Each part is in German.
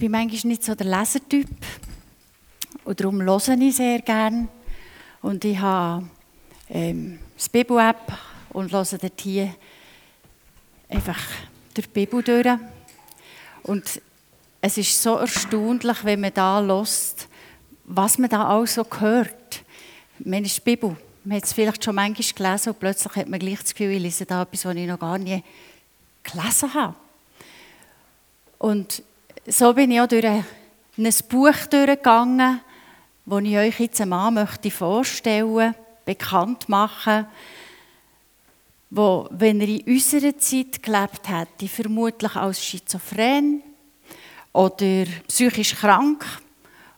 bin manchmal nicht so der Lesertyp und darum höre ich sehr gerne. Und ich habe ähm, das Bibel-App und höre dort hier einfach durch die Bibel durch. Und es ist so erstaunlich, wenn man da hört, was man da auch so hört. Man ist die Bibel. Man hat es vielleicht schon manchmal gelesen und plötzlich hat man gleich das Gefühl, ich lese da etwas, was ich noch gar nie gelesen habe. Und so bin ich auch durch ein Buch durchgegangen, das ich euch jetzt einmal möchte vorstellen, bekannt machen, wo, wenn er in unserer Zeit gelebt hätte, vermutlich als schizophren oder psychisch krank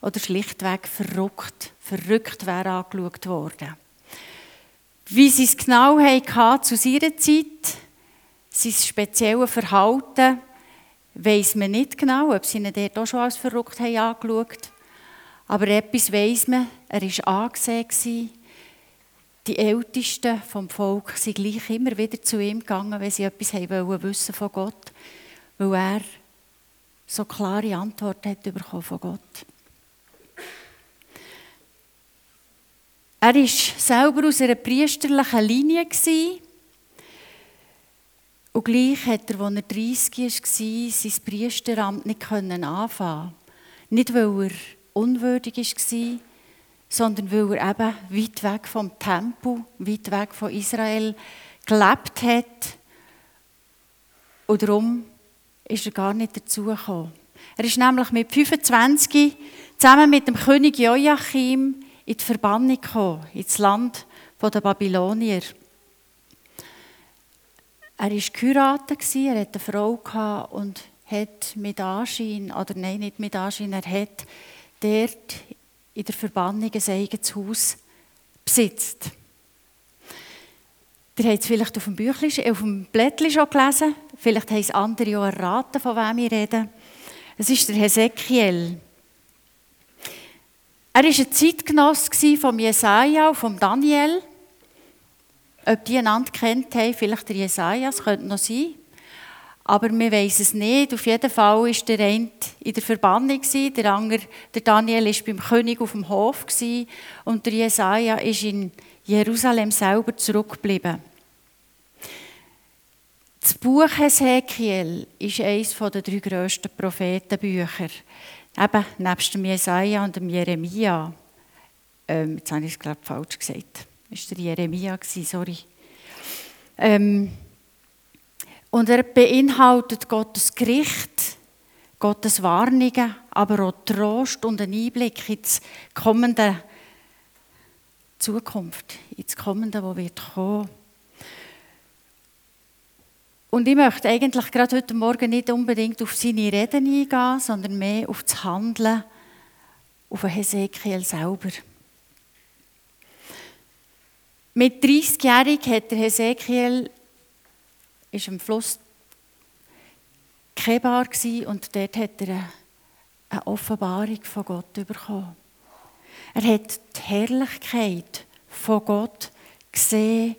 oder schlichtweg verrückt, verrückt wäre angeschaut worden. Wie sie es genau hatten zu ihrer Zeit, sein spezielles Verhalten, weiß man nicht genau, ob sie ihn dort auch schon als verrückt haben angeschaut Aber etwas weiß man, er war angesehen. Die Ältesten vom Volk sind gleich immer wieder zu ihm gegangen, wenn sie etwas haben wissen von Gott, weil er so klare Antworten hat bekommen von Gott. Er war selber aus einer priesterlichen Linie. Und gleich hat er, als er 30 war, sein Priesteramt nicht anfangen Nicht, weil er unwürdig war, sondern weil er eben weit weg vom Tempel, weit weg von Israel gelebt hat. Und darum ist er gar nicht dazugekommen. Er ist nämlich mit 25 zusammen mit dem König Joachim in die Verbannung gekommen, ins Land der Babylonier. Er war geheiratet, er hatte eine Frau und hat mit Anschein, oder nein, nicht mit Anschein, er hat dort in der Verbannung ein eigenes Haus besitzt. Ihr habt es vielleicht auf dem, Büchlein, auf dem Blättchen schon gelesen, vielleicht haben es andere auch erraten, von wem ich rede. Es ist der Hesekiel. Er war ein Zeitgenosse von Jesaja und von Daniel. Ob die einander kennt haben, vielleicht der Jesaja, das könnte noch sein. Aber wir wissen es nicht. Auf jeden Fall war der eine in der Verbannung, der andere, der Daniel, war beim König auf dem Hof und der Jesaja ist in Jerusalem selber zurückgeblieben. Das Buch Hesekiel ist eines der drei grössten Prophetenbücher. Eben, nebst dem Jesaja und dem Jeremia. Ähm, jetzt habe ich es, glaube ich, falsch gesagt. Das war der Jeremia, sorry. Ähm, und er beinhaltet Gottes Gericht, Gottes Warnungen, aber auch Trost und einen Einblick in die kommende Zukunft, ins Kommende, das wird kommen. Und ich möchte eigentlich gerade heute Morgen nicht unbedingt auf seine Reden eingehen, sondern mehr auf das Handeln, auf Hesekiel selber. Mit 30-jährig hat der Hesekiel ist am Fluss Kebar und dort hat er eine Offenbarung von Gott bekommen. Er hat die Herrlichkeit von Gott gesehen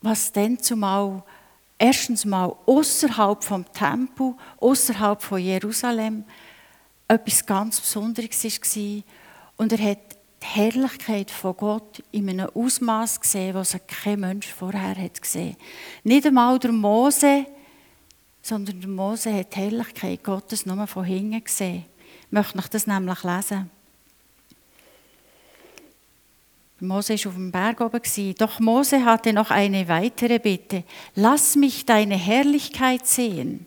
was dann zumal erstens mal außerhalb vom Tempel, außerhalb von Jerusalem etwas ganz Besonderes war. Und er hat die Herrlichkeit von Gott in einem Ausmaß gesehen, was kein Mensch vorher hat gesehen. Nicht einmal der Mose, sondern der Mose hat die Herrlichkeit Gottes nur von hinten gesehen. Ich möchte euch das nämlich lesen. Mose ist auf dem Berg oben. Doch Mose hatte noch eine weitere Bitte. Lass mich deine Herrlichkeit sehen.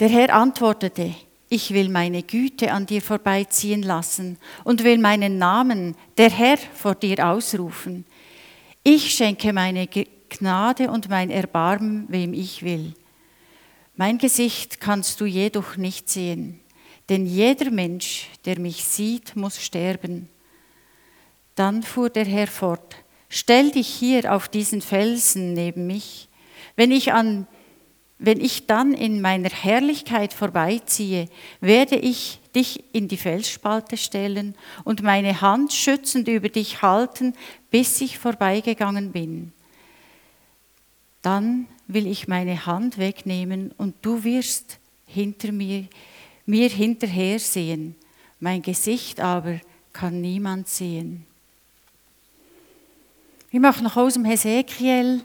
Der Herr antwortete, ich will meine Güte an dir vorbeiziehen lassen und will meinen Namen, der Herr, vor dir ausrufen. Ich schenke meine Gnade und mein Erbarmen, wem ich will. Mein Gesicht kannst du jedoch nicht sehen denn jeder Mensch, der mich sieht, muss sterben. Dann fuhr der Herr fort, stell dich hier auf diesen Felsen neben mich. Wenn ich, an, wenn ich dann in meiner Herrlichkeit vorbeiziehe, werde ich dich in die Felsspalte stellen und meine Hand schützend über dich halten, bis ich vorbeigegangen bin. dann will ich meine Hand wegnehmen und du wirst hinter mir, mir hinterher sehen. Mein Gesicht aber kann niemand sehen. Ich möchte noch aus dem Hesekiel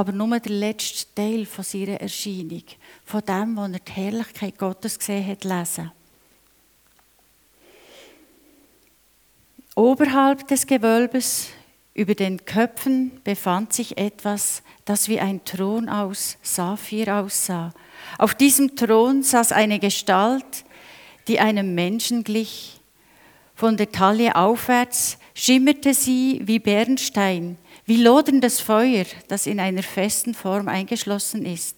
aber nur der letzte Teil von seiner Erscheinung, von dem, wo er die Herrlichkeit Gottes gesehen hat, lesen. Oberhalb des Gewölbes über den Köpfen befand sich etwas, das wie ein Thron aus Saphir aussah. Auf diesem Thron saß eine Gestalt, die einem Menschen glich. Von der Taille aufwärts schimmerte sie wie Bernstein, wie loderndes Feuer, das in einer festen Form eingeschlossen ist.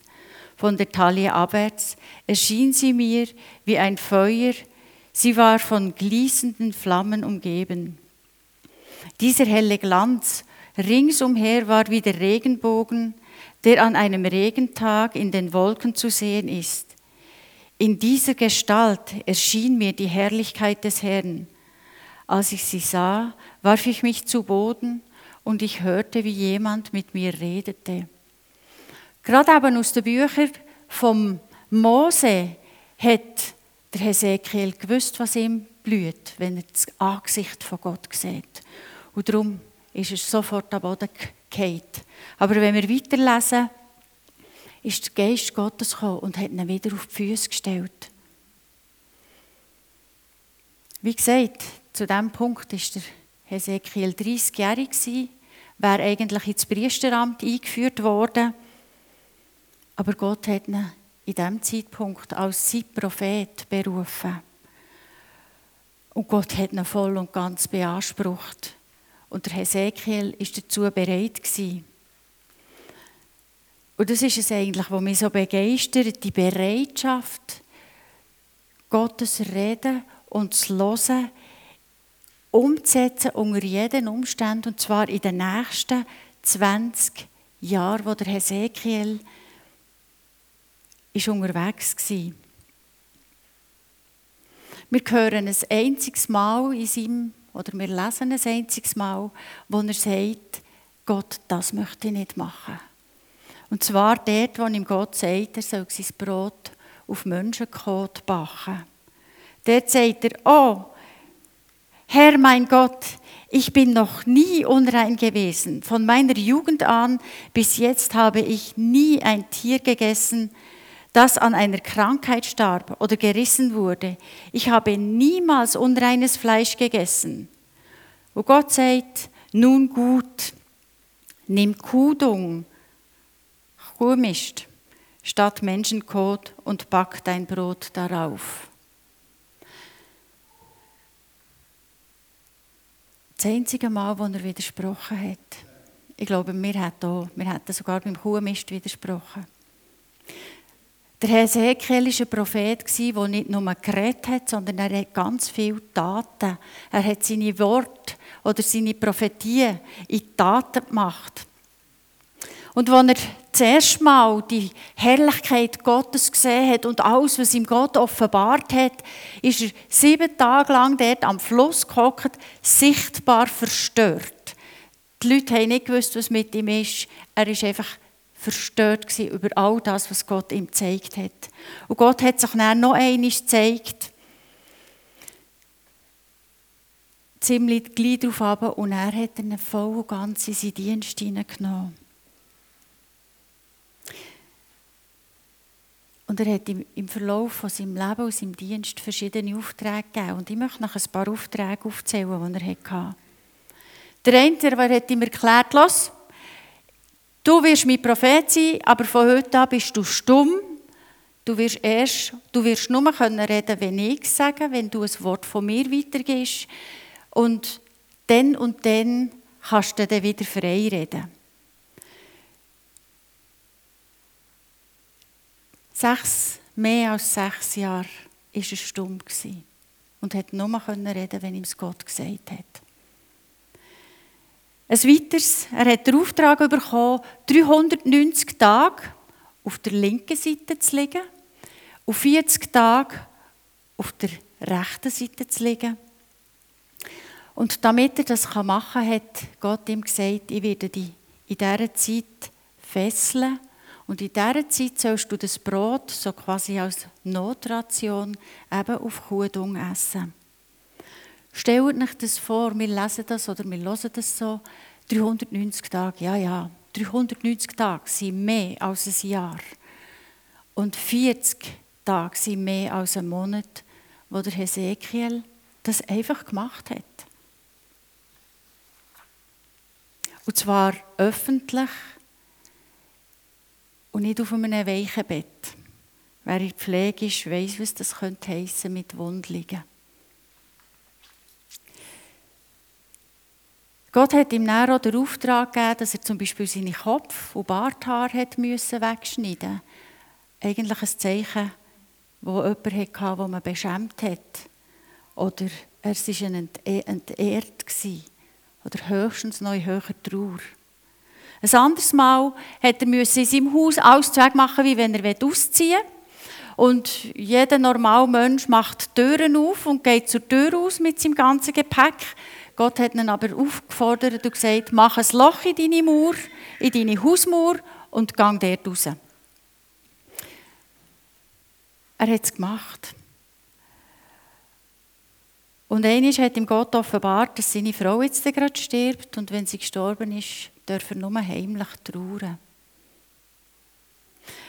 Von der Taille abwärts erschien sie mir wie ein Feuer, sie war von gließenden Flammen umgeben. Dieser helle Glanz ringsumher war wie der Regenbogen, der an einem Regentag in den Wolken zu sehen ist. In dieser Gestalt erschien mir die Herrlichkeit des Herrn. Als ich sie sah, warf ich mich zu Boden und ich hörte, wie jemand mit mir redete. Gerade eben aus den Büchern vom Mose hat der Hesekiel gewusst, was ihm blüht, wenn er das Angesicht von Gott sieht. Und darum ist er sofort am Boden gefallen. Aber wenn wir weiterlesen, ist der Geist Gottes gekommen und hat ihn wieder auf die Füße gestellt. Wie gesagt, zu diesem Punkt war der Hesekiel 30-jährig, wäre eigentlich ins Priesteramt eingeführt worden. Aber Gott hat ihn in diesem Zeitpunkt als sein Prophet berufen. Und Gott hat ihn voll und ganz beansprucht. Und der Hesekiel ist dazu bereit gewesen. Und das ist es eigentlich, was mich so begeistert, die Bereitschaft, Gottes Reden und zu hören, umzusetzen unter jeden Umständen, und zwar in den nächsten 20 Jahren, wo der Hesekiel ist unterwegs war. Wir hören ein einziges Mal in seinem oder wir lesen ein einziges Mal, wo er sagt, Gott, das möchte ich nicht machen. Und zwar dort, wo ihm Gott sagt, er soll sein Brot auf Menschenkot backen. Dort sagt er, oh, Herr mein Gott, ich bin noch nie unrein gewesen. Von meiner Jugend an bis jetzt habe ich nie ein Tier gegessen, das an einer Krankheit starb oder gerissen wurde. Ich habe niemals unreines Fleisch gegessen. Wo Gott sagt, nun gut, nimm Kudung, Kuhmist, statt Menschenkot und back dein Brot darauf. Das einzige Mal, wo er widersprochen hat, ich glaube, wir hätten, sogar beim Kuhmist widersprochen. Der Hesekiel war ein Prophet, der nicht nur geredet hat, sondern er hat ganz viele Taten. Er hat seine Worte oder seine Prophetien in Taten gemacht. Und als er zuerst mal die Herrlichkeit Gottes gesehen hat und alles, was ihm Gott offenbart hat, ist er sieben Tage lang dort am Fluss gehockt, sichtbar verstört. Die Leute haben nicht gewusst, was mit ihm ist. Er ist einfach verstört über all das, was Gott ihm gezeigt hat. Und Gott hat sich dann noch einmal gezeigt, ziemlich gleich darauf ab, und er hat ihn voll und ganz in seinen Dienst hineingenommen. Und er hat im Verlauf von seinem Leben und seinem Dienst verschiedene Aufträge gegeben. Und ich möchte noch ein paar Aufträge aufzählen, die er hatte. Der eine, der hat ihm erklärt, los, Du wirst mein Prophet sein, aber von heute an bist du stumm. Du wirst erst, du wirst nur können reden, wenn ich sage, wenn du ein Wort von mir weitergibst. Und dann und dann kannst du dann wieder frei reden. Sechs, mehr als sechs Jahre war er stumm und hat nur reden, wenn ihm Gott gesagt hat. Ein weiteres, er hat den Auftrag bekommen, 390 Tage auf der linken Seite zu liegen, und 40 Tage auf der rechten Seite zu liegen. Und damit er das machen kann, hat Gott ihm gesagt, ich werde dich in dieser Zeit fesseln und in dieser Zeit sollst du das Brot so quasi als Notration eben auf Kuhdung essen. Stellt euch das vor, wir lesen das oder wir hören das so, 390 Tage, ja, ja, 390 Tage sind mehr als ein Jahr. Und 40 Tage sind mehr als ein Monat, wo der Hesekiel das einfach gemacht hat. Und zwar öffentlich und nicht auf einem weichen Bett. Wer in Pflege ist, weiss, was das könnte heissen mit Wundliegen. Gott hat ihm auch den Auftrag gegeben, dass er zum Beispiel seine Kopf- und müssen wegschneiden Eigentlich ein Zeichen, wo jemand hatte, wo man beschämt hat. Oder er war entehrt. Oder höchstens noch in höherer Trauer. Ein anderes Mal hat er in seinem Haus alles machen, wie wenn er ausziehen will. Und jeder normale Mensch macht Türen auf und geht zur Tür aus mit seinem ganzen Gepäck. Gott hat ihn aber aufgefordert und gesagt, mach ein Loch in deine Mauer, in deine Hausmauer und gang dort raus. Er hat es gemacht. Und eines hat ihm Gott offenbart, dass seine Frau jetzt gerade stirbt und wenn sie gestorben ist, darf er nur heimlich trauern.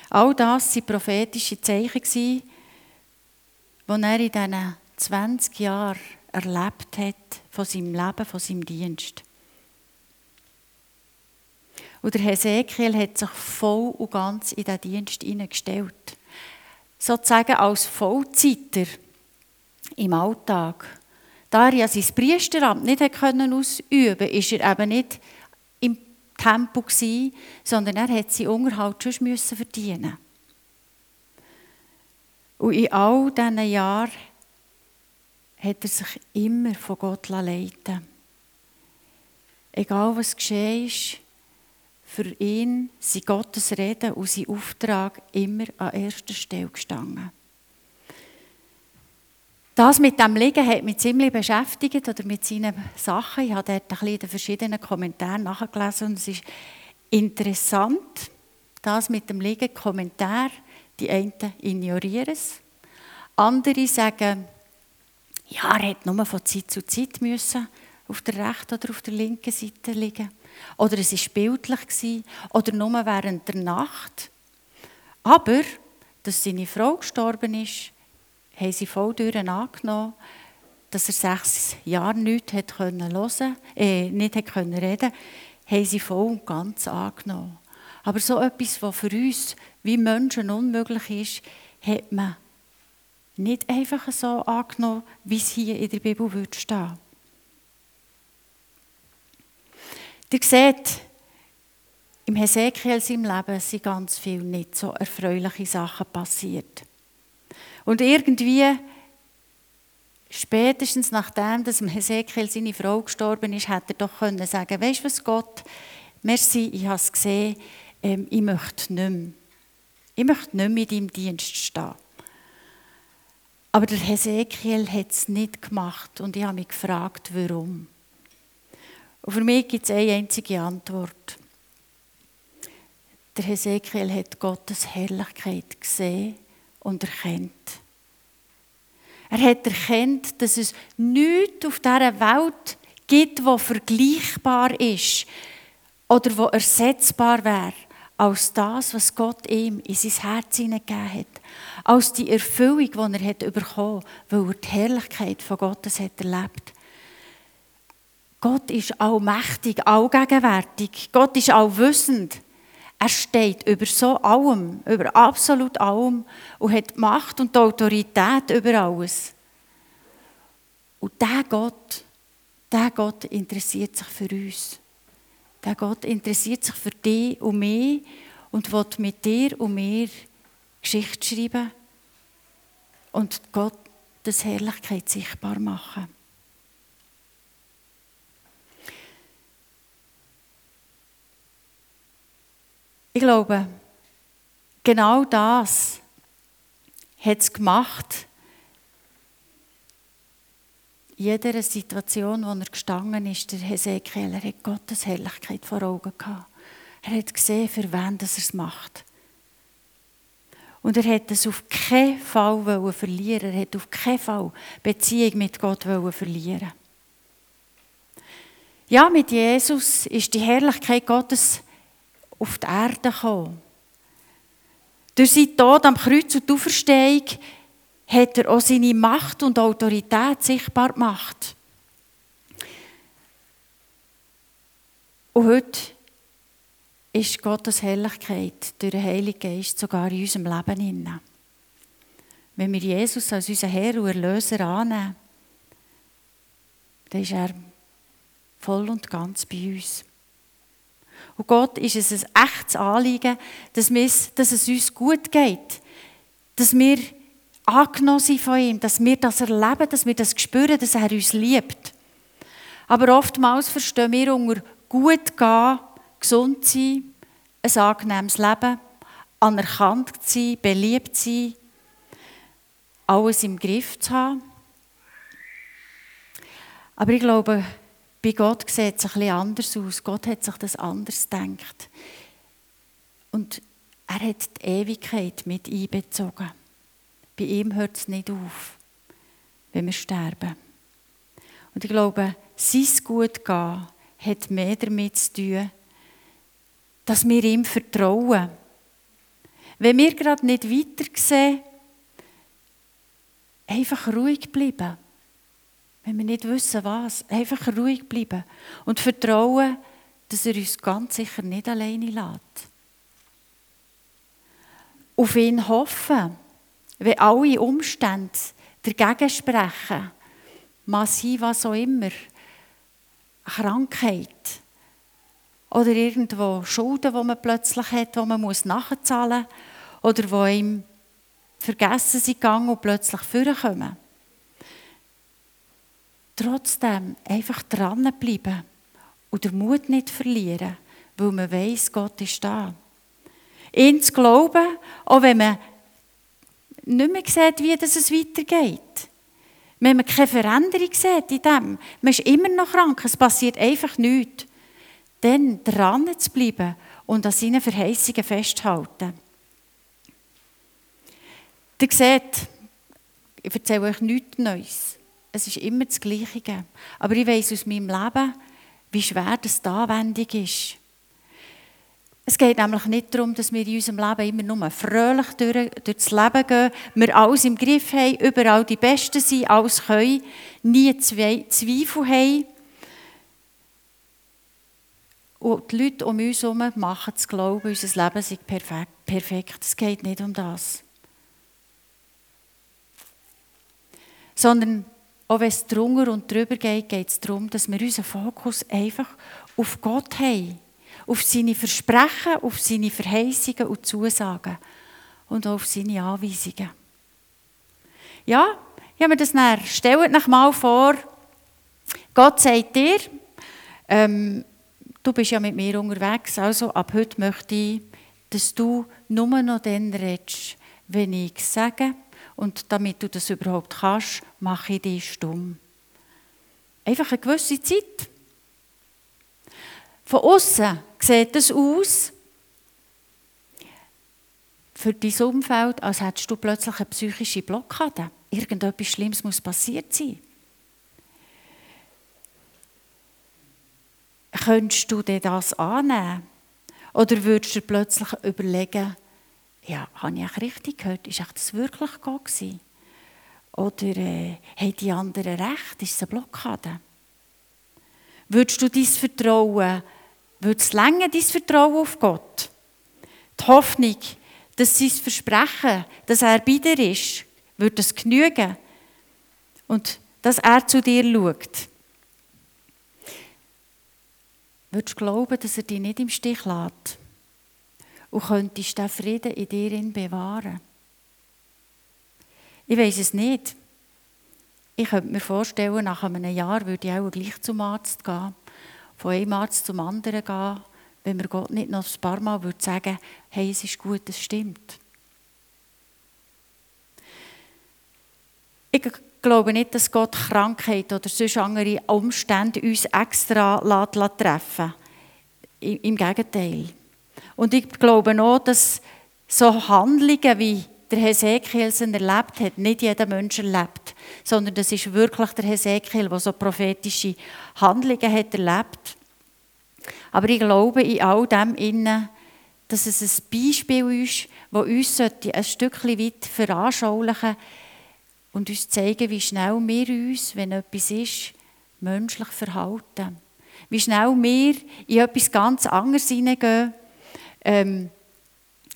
All das waren prophetische Zeichen, die er in diesen 20 Jahren erlebt hat von seinem Leben, von seinem Dienst. Und der Hesekiel hat sich voll und ganz in diesen Dienst hineingestellt. Sozusagen als Vollzeiter im Alltag. Da er ja sein Priesteramt nicht ausüben konnte, ist er eben nicht Tempo, gewesen, sondern er hat seinen Unterhalt schon müssen verdienen. Und in all diesen Jahren hat er sich immer von Gott leiten Egal was geschehen ist, für ihn sind Gottes Reden und sein Auftrag immer an erster Stelle gestanden. Das mit dem Liegen hat mich ziemlich beschäftigt oder mit seinen Sachen. Ich habe dort ein bisschen in den verschiedenen Kommentaren nachgelesen und es ist interessant, das mit dem Liegen, Kommentar, die einen ignorieren es, andere sagen, ja, er hätte nur von Zeit zu Zeit müssen auf der rechten oder auf der linken Seite liegen. Oder es war bildlich. Oder nur während der Nacht. Aber, dass seine Frau gestorben ist, haben sie voll durch angenommen, dass er sechs Jahre nichts hat können hören, äh, nicht hat können reden haben sie voll und ganz angenommen. Aber so etwas, was für uns wie Menschen unmöglich ist, hat man nicht einfach so angenommen, wie es hier in der Bibel wird stehen. Ihr seht, im Hesekiel seinem Leben sind ganz viele nicht so erfreuliche Sachen passiert. Und irgendwie, spätestens nachdem, dass Hesekiel seine Frau gestorben ist, hätte er doch können sagen, weißt du was Gott, merci, ich habe es gesehen, ähm, ich möchte nicht mehr. Ich möchte nicht mehr in deinem Dienst stehen. Aber der Hesekiel hat es nicht gemacht und ich habe mich gefragt, warum. Und für mich gibt es eine einzige Antwort. Der Hesekiel hat Gottes Herrlichkeit gesehen und erkennt. Er hat erkannt, dass es nichts auf dieser Welt gibt, wo vergleichbar ist oder wo ersetzbar wäre als das, was Gott ihm in sein Herz hineingegeben hat. Als die Erfüllung, die er hat bekommen weil er die Herrlichkeit von Gottes hat erlebt Gott ist allmächtig, allgegenwärtig. Gott ist allwissend. Er steht über so allem, über absolut allem und hat Macht und Autorität über alles. Und der Gott, der Gott interessiert sich für uns. Der Gott interessiert sich für dich und mich und will mit dir und mir Geschichte schreiben und Gott das Herrlichkeit sichtbar machen. Ich glaube, genau das hat es gemacht, in jeder Situation, in der er gestanden ist, der Hesekiel, er hat Gottes Herrlichkeit vor Augen gehabt. Er hat gesehen, für wen er es macht. Und er hat es auf keinen Fall verlieren. Er hat auf keinen Fall Beziehung mit Gott verlieren. Ja, mit Jesus ist die Herrlichkeit Gottes auf die Erde gekommen. Durch seinen Tod am Kreuz und die Auferstehung hat er auch seine Macht und Autorität sichtbar gemacht. Und heute ist Gottes Herrlichkeit durch den Heiligen Geist sogar in unserem Leben inne. Wenn wir Jesus als unseren Herr und Erlöser annehmen, dann ist er voll und ganz bei uns. Und Gott ist es ein echtes Anliegen, dass, dass es uns gut geht, dass wir angenommen sind von ihm, dass wir das erleben, dass wir das spüren, dass er uns liebt. Aber oftmals verstehen wir unter gut gehen, gesund sein, ein angenehmes Leben, anerkannt sein, beliebt sein, alles im Griff zu haben. Aber ich glaube, bei Gott sieht es ein anders aus. Gott hat sich das anders gedacht. Und er hat die Ewigkeit mit einbezogen. Bei ihm hört es nicht auf, wenn wir sterben. Und ich glaube, sein Gut gehen hat mehr damit zu tun, dass wir ihm vertrauen. Wenn wir gerade nicht weiter sehen, einfach ruhig bleiben. Wenn wir nicht wissen, was, einfach ruhig bleiben und vertrauen, dass er uns ganz sicher nicht alleine lässt. Auf ihn hoffen, wenn alle Umstände dagegen sprechen, massiv was auch immer, Krankheit oder irgendwo Schulden, die man plötzlich hat, die man muss nachzahlen muss oder wo ihm vergessen sind gegangen und plötzlich vorkommen. Trotzdem einfach dranbleiben und den Mut nicht verlieren, weil man weiß, Gott ist da. Ihn zu glauben, auch wenn man nicht mehr sieht, wie es weitergeht. Wenn man keine Veränderung sieht in dem, man ist immer noch krank, es passiert einfach nichts, dann dran zu bleiben und an seinen Verheißungen festzuhalten. Ihr seht, ich erzähle euch nichts Neues. Es ist immer das Gleiche. Aber ich weiß aus meinem Leben, wie schwer das die Anwendung ist. Es geht nämlich nicht darum, dass wir in unserem Leben immer nur fröhlich durch, durchs Leben gehen, wir alles im Griff haben, überall die Besten sind, alles können, nie Zweifel haben. Und die Leute um uns herum machen das Glauben, unser Leben sei perfekt. Es geht nicht um das. Sondern auch wenn es drunter und drüber geht, geht es darum, dass wir unseren Fokus einfach auf Gott haben auf seine Versprechen, auf seine Verheißungen und Zusagen und auf seine Anweisungen. Ja, ich habe mir das näher. Stellt euch mal vor, Gott sagt dir, ähm, du bist ja mit mir unterwegs, also ab heute möchte ich, dass du nur noch dann redest, wenn ich sage. Und damit du das überhaupt kannst, mache ich dich stumm. Einfach eine gewisse Zeit. Von außen sieht es aus, für dein Umfeld, als hättest du plötzlich eine psychische Blockade. Irgendetwas Schlimmes muss passiert sein. Könntest du dir das annehmen? Oder würdest du plötzlich überlegen, ja, habe ich richtig gehört? Ist das wirklich Gott? Oder äh, haben die anderen recht? Ist es eine Blockade? Würdest du dein Vertrauen würde es länger, dein Vertrauen auf Gott? Die Hoffnung, dass sein Versprechen, dass er bei dir ist, würde es genügen? Und dass er zu dir schaut? Würdest du glauben, dass er dich nicht im Stich lässt? Und könntest den Frieden in dir bewahren? Ich weiß es nicht. Ich könnte mir vorstellen, nach einem Jahr würde ich auch gleich zum Arzt gehen von einem Arzt zum anderen gehen, wenn mir Gott nicht noch ein paar Mal würde sagen hey, es ist gut, es stimmt. Ich glaube nicht, dass Gott Krankheit oder sonst andere Umstände uns extra treffen lässt. Im Gegenteil. Und ich glaube auch, dass so Handlungen wie der Hesekiel es erlebt hat, nicht jeder Mensch erlebt, sondern das ist wirklich der Hesekiel, der so prophetische Handlungen hat erlebt. Aber ich glaube in all dem innen, dass es ein Beispiel ist, das uns ein Stückchen weit veranschaulichen und uns zeigen, wie schnell wir uns, wenn etwas ist, menschlich verhalten. Wie schnell wir in etwas ganz anderes hineingehen. Ähm,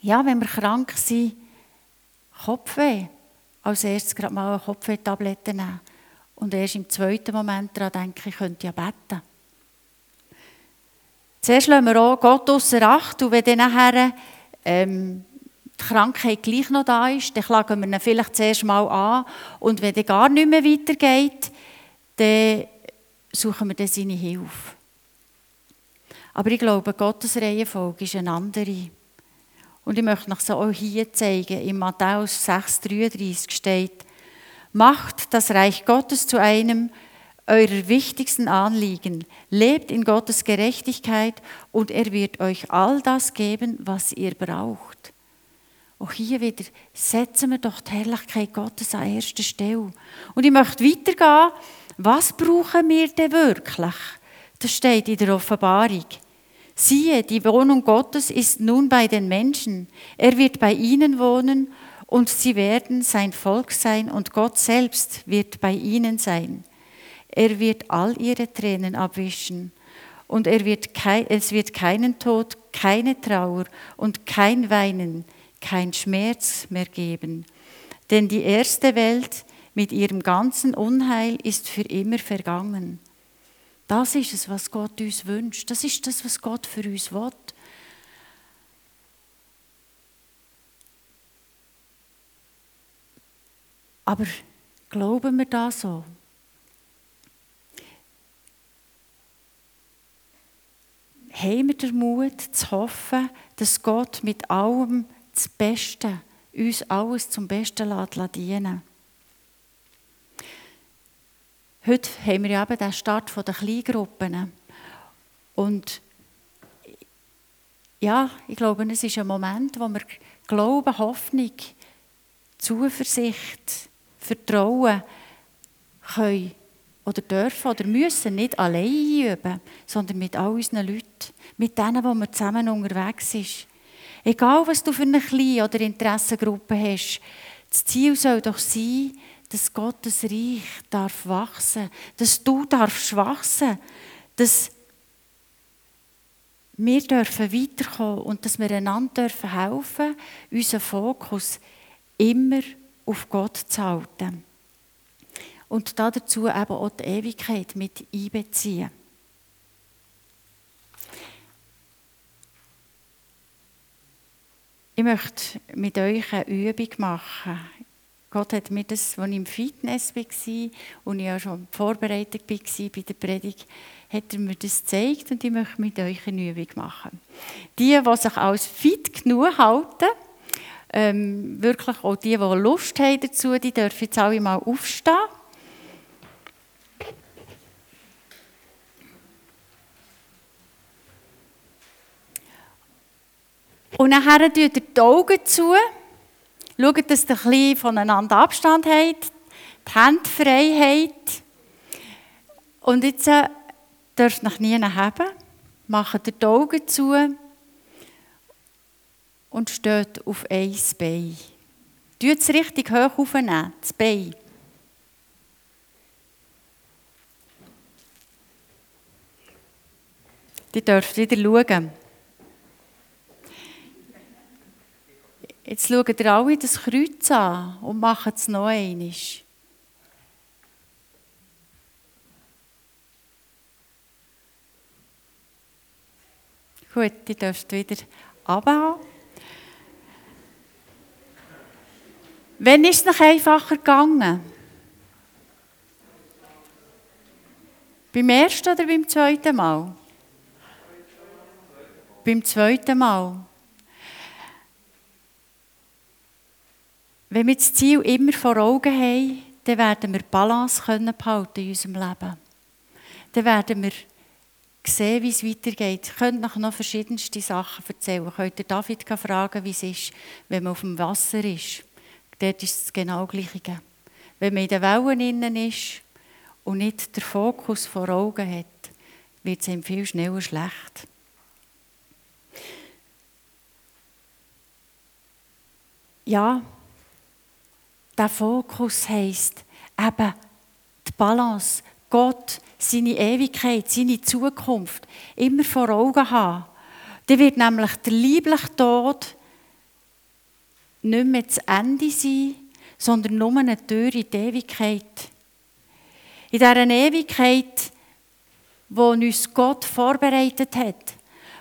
ja, wenn wir krank sind, Kopfweh. Als erstes gerade mal eine Kopfweh-Tablette nehmen. Und erst im zweiten Moment daran denke ich, könnte ja beten. Zuerst lassen wir auch Gott außer Acht und wenn dann nachher ähm, die Krankheit gleich noch da ist, dann klagen wir ihn vielleicht zuerst mal an und wenn dann gar nicht mehr weitergeht, dann suchen wir dann seine Hilfe. Aber ich glaube, Gottes Reihenfolge ist eine andere. Und ich möchte noch so auch hier zeigen, in Matthäus 6,33 steht, macht das Reich Gottes zu einem eurer wichtigsten Anliegen. Lebt in Gottes Gerechtigkeit und er wird euch all das geben, was ihr braucht. Auch hier wieder setzen wir doch die Herrlichkeit Gottes an erster Stelle. Und ich möchte weitergehen. Was brauchen wir denn wirklich? Das steht in der Offenbarung. Siehe, die Wohnung Gottes ist nun bei den Menschen. Er wird bei ihnen wohnen und sie werden sein Volk sein und Gott selbst wird bei ihnen sein. Er wird all ihre Tränen abwischen und er wird kein, es wird keinen Tod, keine Trauer und kein Weinen, kein Schmerz mehr geben. Denn die erste Welt mit ihrem ganzen Unheil ist für immer vergangen. Das ist es, was Gott uns wünscht. Das ist das, was Gott für uns will. Aber glauben wir das so? Haben wir den Mut zu hoffen, dass Gott mit allem das Beste, uns alles zum Besten dienen lässt? Heute haben wir ja eben den Start der Kleingruppen. Und ja, ich glaube, es ist ein Moment, wo wir Glauben, Hoffnung, Zuversicht, Vertrauen können oder dürfen oder müssen nicht allein üben, sondern mit all unseren Leuten, mit denen, wo wir zusammen unterwegs sind. Egal, was du für eine kleine oder Interessengruppe hast, das Ziel soll doch sein, dass Gottes Reich darf wachsen, dass du darfst wachsen, dass wir dürfen weiterkommen und dass wir einander dürfen helfen, unseren Fokus immer auf Gott zu halten. Und dazu eben auch die Ewigkeit mit einbeziehen. Ich möchte mit euch eine Übung machen. Gott hat mir das, als ich im Fitness war und ich auch schon vorbereitet war bei der Predigt, hat er mir das gezeigt und ich möchte mit euch eine Übung machen. Die, die sich als fit genug halten, ähm, wirklich auch die, die Lust haben dazu, die dürfen jetzt alle mal aufstehen. Und dann tut ihr die Augen zu. Schaut, dass ihr ein voneinander Abstand habt, die Hände frei habt. Und jetzt äh, dürft ihr nie haben. Macht die Augen zu und steht auf ein Bein. Tut es richtig hoch aufnehmen, das Bein. Ihr dürft wieder schauen. Jetzt schaut ihr alle das Kreuz an und machen es noch einmal. Gut, ihr dürft wieder abhauen. Wann ist es noch einfacher gegangen? Beim ersten oder beim zweiten Mal? Beim zweiten Mal. Wenn wir das Ziel immer vor Augen haben, dann werden wir Balance behalten in unserem Leben. Dann werden wir sehen, wie es weitergeht. Ihr könnt noch, verschiedenste Sachen erzählen. Könnt ihr David fragen, wie es ist, wenn man auf dem Wasser ist. Dort ist es genau Gleiche. Wenn man in den Wellen innen ist und nicht den Fokus vor Augen hat, wird es ihm viel schneller schlecht. Ja, der Fokus heisst eben die Balance, Gott, seine Ewigkeit, seine Zukunft immer vor Augen haben. Dann wird nämlich der liebliche Tod nicht mehr das Ende sein, sondern nur eine Tür in die Ewigkeit. In dieser Ewigkeit, wo uns Gott vorbereitet hat,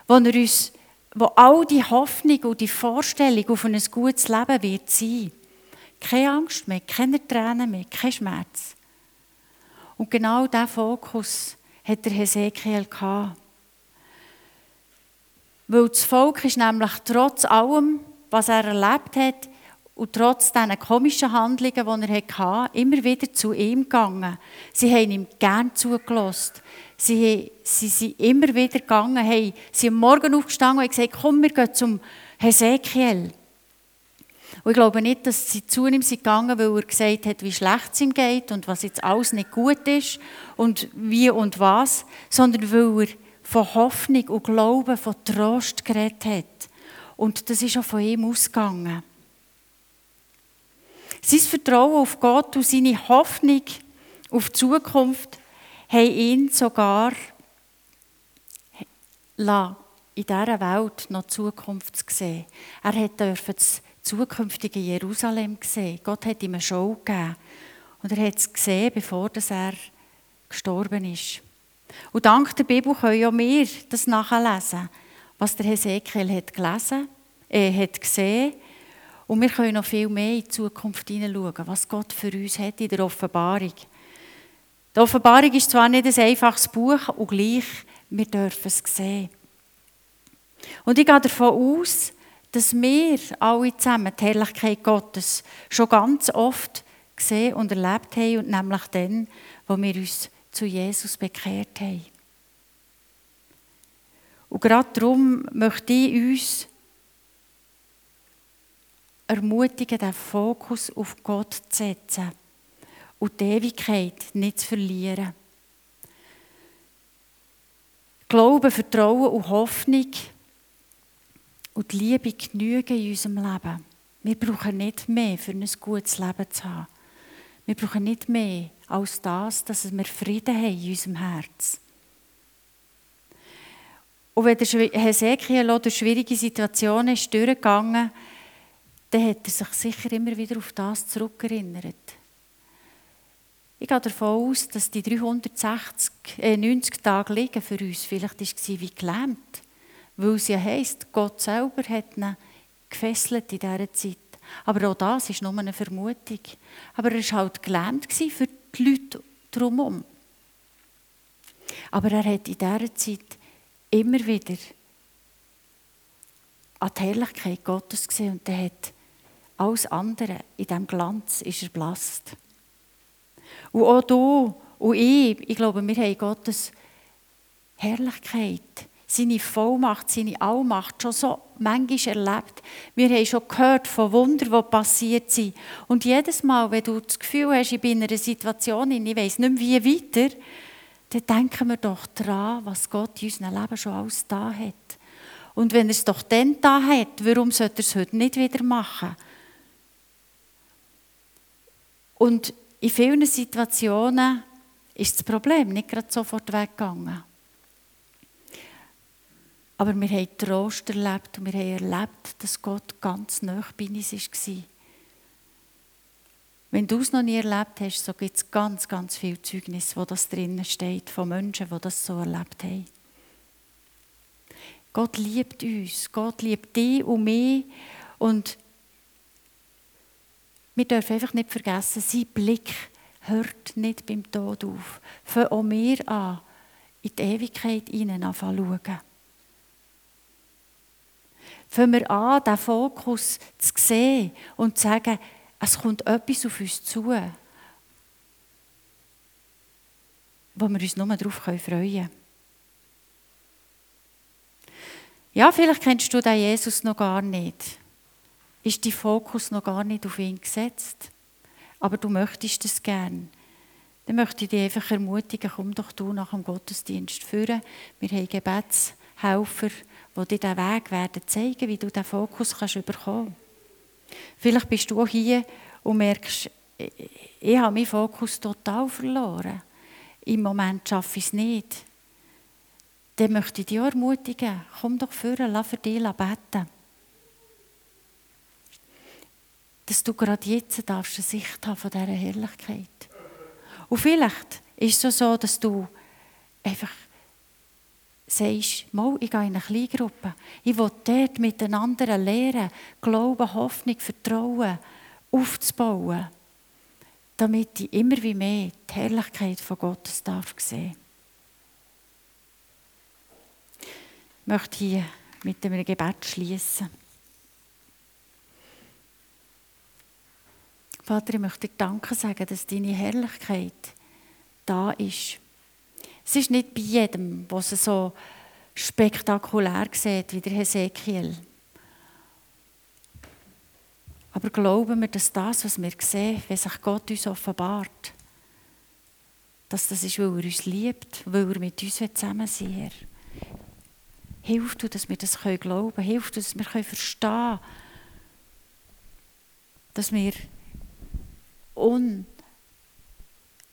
wo, er uns, wo all die Hoffnung und die Vorstellung auf ein gutes Leben wird sein. Keine Angst mehr, keine Tränen mehr, kein Schmerz. Und genau diesen Fokus hat der Hesekiel gehabt. Weil das Volk ist nämlich trotz allem, was er erlebt hat, und trotz diesen komischen Handlungen, die er hatte, immer wieder zu ihm gegangen. Sie haben ihm gern zugelassen. Sie, sie sind immer wieder gegangen, hey, sie sind morgen aufgestanden und gesagt, komm, wir gehen zum Hesekiel. Und ich glaube nicht, dass sie zu ihm sind gegangen, weil er gesagt hat, wie schlecht es ihm geht und was jetzt alles nicht gut ist und wie und was, sondern weil er von Hoffnung und Glauben, von Trost geredet hat. Und das ist auch von ihm ausgegangen. Sein Vertrauen auf Gott und seine Hoffnung auf die Zukunft haben ihn sogar in dieser Welt noch Zukunft sehen. Er durfte das zukünftige Jerusalem sehen. Gott hat ihm eine Show gegeben. Und er hat es gesehen, bevor er gestorben ist. Und dank der Bibel können auch wir das nachlesen, was der Hesekiel hat gelesen, äh, hat gesehen und wir können noch viel mehr in die Zukunft hineinschauen, was Gott für uns hat in der Offenbarung. Die Offenbarung ist zwar nicht ein einfaches Buch, und gleich, wir dürfen es sehen. Und ich gehe davon aus, dass wir alle zusammen die Herrlichkeit Gottes schon ganz oft gesehen und erlebt haben, und nämlich dann, wo wir uns zu Jesus bekehrt haben. Und gerade darum möchte ich uns ermutigen, den Fokus auf Gott zu setzen und die Ewigkeit nicht zu verlieren. Glaube, Vertrauen und Hoffnung und die Liebe genügen in unserem Leben. Wir brauchen nicht mehr, für ein gutes Leben zu haben. Wir brauchen nicht mehr als das, dass wir Frieden haben in unserem Herz. Und wenn der Hesekiel durch schwierige Situationen ist durchgegangen dann hat er sich sicher immer wieder auf das zurückerinnert. Ich gehe davon aus, dass die 360, äh, 90 Tage liegen für uns vielleicht war wie gelähmt. Weil es ja heisst, Gott selber hat ihn gefesselt in dieser Zeit. Aber auch das ist nur eine Vermutung. Aber er war halt gelähmt für die Leute drumherum. Aber er hat in dieser Zeit immer wieder an die Herrlichkeit Gottes gesehen und er hat alles andere in diesem Glanz ist erblasst. Und auch du und ich, ich glaube, wir haben Gottes Herrlichkeit, seine Vollmacht, seine Allmacht schon so manchmal erlebt. Wir haben schon gehört von Wundern, die passiert sind. Und jedes Mal, wenn du das Gefühl hast, ich bin in einer Situation, ich weiß nicht mehr, wie weiter, dann denken wir doch daran, was Gott in unserem Leben schon alles da hat. Und wenn er es doch dann da hat, warum sollte er es heute nicht wieder machen? Und in vielen Situationen ist das Problem nicht gerade sofort weggegangen. Aber wir haben Trost erlebt und wir haben erlebt, dass Gott ganz nah bei uns war. Wenn du es noch nie erlebt hast, so gibt es ganz, ganz viel Zeugnis, wo das drinnen steht, von Menschen, die das so erlebt haben. Gott liebt uns, Gott liebt dich und mich und wir dürfen einfach nicht vergessen, sein Blick hört nicht beim Tod auf. Fangen auch wir an, in die Ewigkeit hinein schauen. Fangen wir an, diesen Fokus zu sehen und zu sagen, es kommt etwas auf uns zu, wo wir uns nur darauf freuen können. Ja, vielleicht kennst du den Jesus noch gar nicht. Ist dein Fokus noch gar nicht auf ihn gesetzt. Aber du möchtest es gern. Dann möchte ich dich einfach ermutigen, komm doch du nach dem Gottesdienst führen. Wir haben Gebetshelfer, die dir diesen Weg werden zeigen, wie du diesen Fokus kannst bekommen kannst. Vielleicht bist du auch hier und merkst, ich habe meinen Fokus total verloren. Im Moment schaffe ich es nicht. Dann möchte ich dich ermutigen, komm doch führen, lass für dich beten. Dass du gerade jetzt darfst eine Sicht haben von dieser Herrlichkeit. Und vielleicht ist es so, dass du einfach sagst, mal, ich gehe in eine Kleingruppe. Ich will dort mit den anderen lernen, Glauben, Hoffnung, Vertrauen aufzubauen damit ich immer wie mehr die Herrlichkeit von Gottes darf sehen. Ich möchte hier mit einem Gebet schließen. Vater, ich möchte dir Danke sagen, dass deine Herrlichkeit da ist. Es ist nicht bei jedem, was es so spektakulär sieht wie der Hesekiel. Aber glauben wir, dass das, was wir sehen, wenn sich Gott uns offenbart, dass das ist, weil er uns liebt, weil er mit uns zusammen sein will. Hilf du, dass wir das glauben können. Hilf du, dass wir verstehen können, dass wir un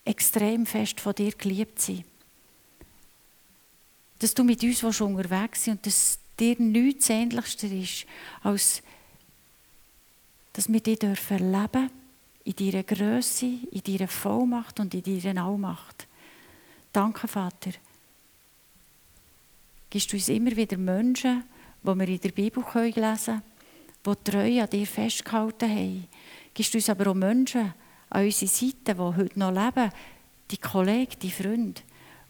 extrem fest von dir geliebt sind. Dass du mit uns unterwegs bist und dass dir nichts Ähnlichster ist, als dass wir dich dürfen in deiner Größe, in deiner Vollmacht und in deiner Allmacht. Danke, Vater. Gibst du uns immer wieder Menschen, die wir in der Bibel lesen können, die treu an dir festgehalten haben. Gibst du uns aber auch Menschen an unserer Seite, die heute noch leben, die Kollegen, die Freunde,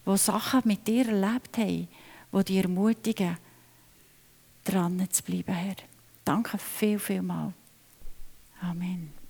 die Sachen mit dir erlebt haben, die dich ermutigen, dran zu bleiben, Herr. Danke viel, viel mal. Amen.